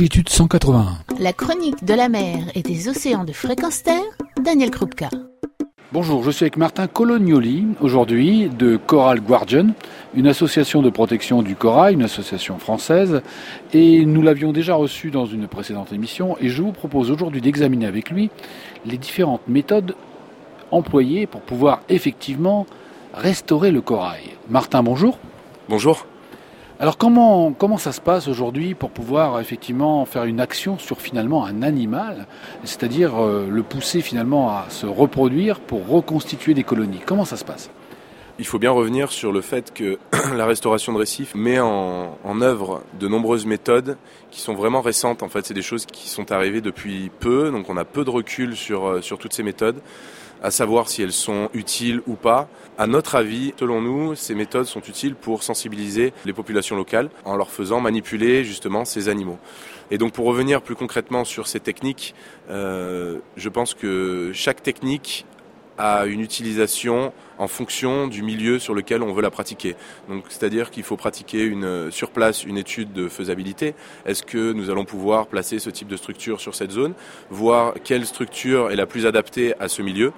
longitude 181. La chronique de la mer et des océans de fréquence terre, Daniel Krupka. Bonjour, je suis avec Martin Colognoli, aujourd'hui de Coral Guardian, une association de protection du corail, une association française, et nous l'avions déjà reçu dans une précédente émission, et je vous propose aujourd'hui d'examiner avec lui les différentes méthodes employées pour pouvoir effectivement restaurer le corail. Martin, bonjour. Bonjour. Alors comment, comment ça se passe aujourd'hui pour pouvoir effectivement faire une action sur finalement un animal, c'est-à-dire euh, le pousser finalement à se reproduire pour reconstituer des colonies? Comment ça se passe? Il faut bien revenir sur le fait que la restauration de récifs met en, œuvre de nombreuses méthodes qui sont vraiment récentes. En fait, c'est des choses qui sont arrivées depuis peu, donc on a peu de recul sur, euh, sur toutes ces méthodes à savoir si elles sont utiles ou pas. À notre avis, selon nous, ces méthodes sont utiles pour sensibiliser les populations locales en leur faisant manipuler justement ces animaux. Et donc pour revenir plus concrètement sur ces techniques, euh, je pense que chaque technique à une utilisation en fonction du milieu sur lequel on veut la pratiquer. Donc, c'est-à-dire qu'il faut pratiquer une, sur place une étude de faisabilité. Est-ce que nous allons pouvoir placer ce type de structure sur cette zone, voir quelle structure est la plus adaptée à ce milieu.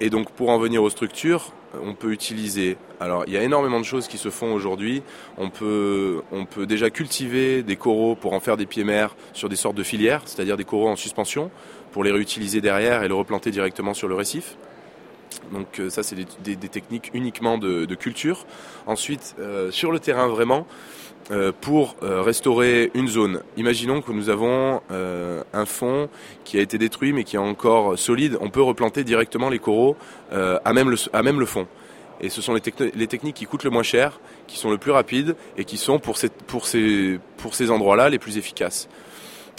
Et donc, pour en venir aux structures, on peut utiliser. Alors, il y a énormément de choses qui se font aujourd'hui. On peut, on peut déjà cultiver des coraux pour en faire des pieds mers sur des sortes de filières, c'est-à-dire des coraux en suspension, pour les réutiliser derrière et le replanter directement sur le récif. Donc euh, ça, c'est des, techniques uniquement de, culture. Ensuite, euh, sur le terrain vraiment, euh, pour restaurer une zone, imaginons que nous avons un fond qui a été détruit mais qui est encore solide, on peut replanter directement les coraux à, même le, fond. Et ce sont les, les, techniques qui coûtent le moins cher, qui sont le plus rapides et qui sont pour, pour ces, pour ces endroits-là les plus efficaces.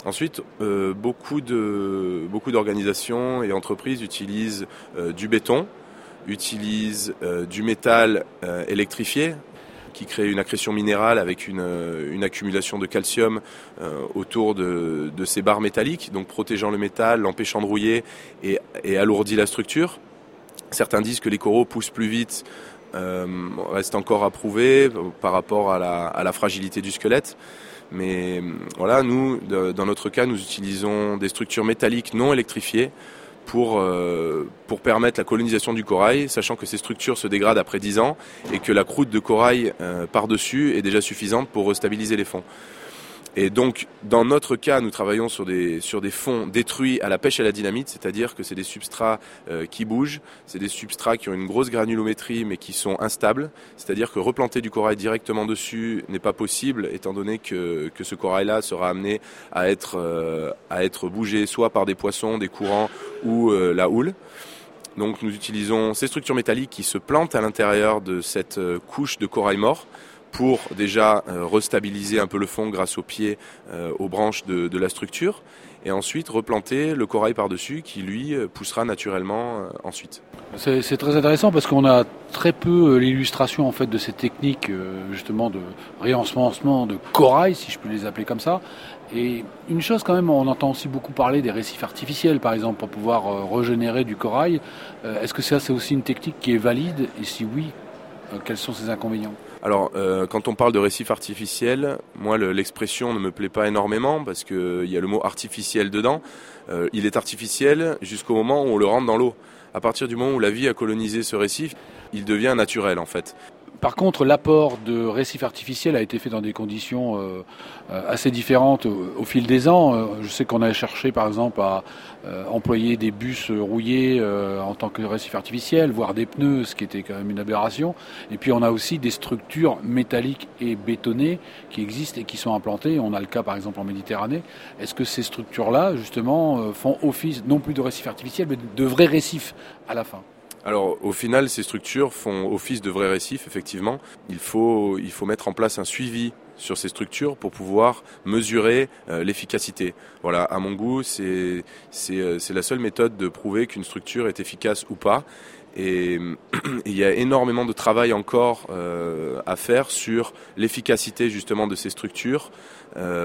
Ensuite, euh, beaucoup de beaucoup d'organisations et entreprises utilisent euh, du béton, utilisent euh, du métal électrifié qui crée une accrétion minérale avec une, une accumulation de calcium autour de, de, ces barres métalliques, donc protégeant le métal, l'empêchant de rouiller et, et alourdit la structure. Certains disent que les coraux poussent plus vite, reste encore à prouver par rapport à la, à la fragilité du squelette. Mais voilà, nous, dans notre cas, nous utilisons des structures métalliques non électrifiées pour, euh, pour permettre la colonisation du corail, sachant que ces structures se dégradent après 10 ans et que la croûte de corail euh, par-dessus est déjà suffisante pour restabiliser les fonds. Et donc, dans notre cas, nous travaillons sur des, fonds détruits à la pêche et à la dynamite, c'est-à-dire que c'est des substrats euh, qui bougent, c'est des substrats qui ont une grosse granulométrie mais qui sont instables, c'est-à-dire que replanter du corail directement dessus n'est pas possible, étant donné que, ce corail-là sera amené à être, euh, à être bougé soit par des poissons, des courants ou euh, la houle. Donc nous utilisons ces structures métalliques qui se plantent à l'intérieur de cette couche de corail mort pour déjà euh, restabiliser un peu le fond grâce aux pieds, euh, aux branches de, la structure, et ensuite replanter le corail par-dessus qui lui euh, poussera naturellement ensuite. C'est très intéressant parce qu'on a très peu l'illustration en fait de ces techniques justement de réensemencement de corail, si je peux les appeler comme ça. Et une chose quand même, on entend aussi beaucoup parler des récifs artificiels, par exemple, pour pouvoir régénérer du corail. Est-ce que ça, c'est aussi une technique qui est valide? Et si oui, quels sont ses inconvénients alors, euh, quand on parle de récif artificiel, moi, l'expression ne me plaît pas énormément parce qu'il y a le mot artificiel dedans. Euh, il est artificiel jusqu'au moment où on le rentre dans l'eau. À partir du moment où la vie a colonisé ce récif, il devient naturel en fait. Par contre, l'apport de récifs artificiels a été fait dans des conditions euh, euh, assez différentes au, fil des ans. Euh, je sais qu'on a cherché, par exemple, à employer des bus rouillés en tant que récif artificiel, voire des pneus, ce qui était quand même une aberration. Et puis, on a aussi des structures métalliques et bétonnées qui existent et qui sont implantées. On a le cas, par exemple, en Méditerranée. Est-ce que ces structures-là, justement, font office non plus de récifs artificiels, mais de vrais récifs à la fin? Alors au final, ces structures font office de vrais récifs, effectivement. Il faut, il faut mettre en place un suivi sur ces structures pour pouvoir mesurer euh, l'efficacité. Voilà, à mon goût, c'est euh, la seule méthode de prouver qu'une structure est efficace ou pas. Et il y a énormément de travail encore euh, à faire sur l'efficacité justement de ces structures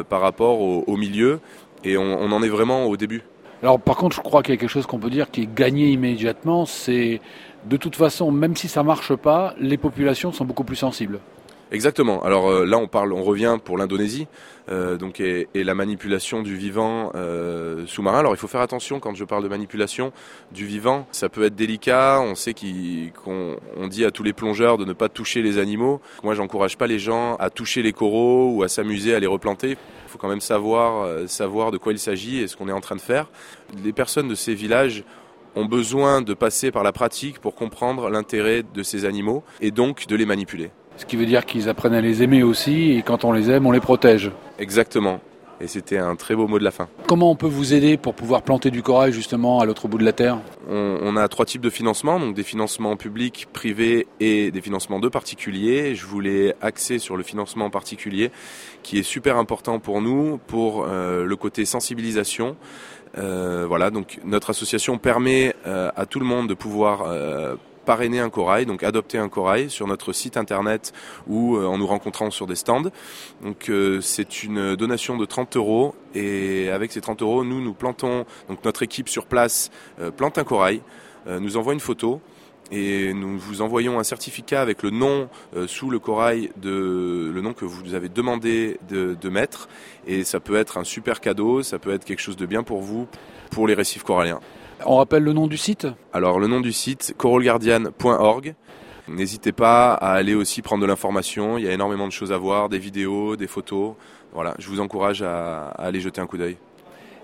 par rapport au, milieu. Et on en est vraiment au début. Alors par contre, je crois qu'il y a quelque chose qu'on peut dire qui est gagné immédiatement, c'est de toute façon, même si ça marche pas, les populations sont beaucoup plus sensibles. Exactement. Alors euh, là, on parle, on revient pour l'Indonésie, euh, donc et, la manipulation du vivant euh, sous-marin. Alors il faut faire attention quand je parle de manipulation du vivant. Ça peut être délicat. On sait qu'on on dit à tous les plongeurs de ne pas toucher les animaux. Moi, j'encourage pas les gens à toucher les coraux ou à s'amuser à les replanter. Il faut quand même savoir savoir de quoi il s'agit et ce qu'on est en train de faire. Les personnes de ces villages ont besoin de passer par la pratique pour comprendre l'intérêt de ces animaux et donc de les manipuler. Ce qui veut dire qu'ils apprennent à les aimer aussi, et quand on les aime, on les protège. Exactement. Et c'était un très beau mot de la fin. Comment on peut vous aider pour pouvoir planter du corail justement à l'autre bout de la Terre? On, a trois types de financement, donc des financements publics, privés et des financements de particuliers. Je voulais axer sur le financement particulier qui est super important pour nous, pour euh, le côté sensibilisation. Euh, voilà, donc notre association permet euh, à tout le monde de pouvoir parrainer un corail, donc adopter un corail sur notre site internet ou euh, en nous rencontrant sur des stands. Donc euh, c'est une donation de 30 euros et avec ces 30 euros, nous nous plantons, donc notre équipe sur place euh, plante un corail, nous envoie une photo et nous vous envoyons un certificat avec le nom sous le corail de le nom que vous avez demandé de, de, mettre et ça peut être un super cadeau, ça peut être quelque chose de bien pour vous pour les récifs coralliens. On rappelle le nom du site Alors le nom du site, coralguardian.org. N'hésitez pas à aller aussi prendre de l'information, il y a énormément de choses à voir, des vidéos, des photos. Voilà, je vous encourage à, aller jeter un coup d'œil.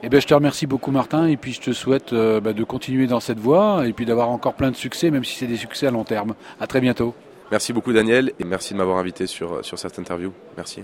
Eh bien, je te remercie beaucoup Martin et puis je te souhaite euh, bah, de continuer dans cette voie et puis d'avoir encore plein de succès, même si c'est des succès à long terme. À très bientôt. Merci beaucoup Daniel et merci de m'avoir invité sur, sur cette interview. Merci.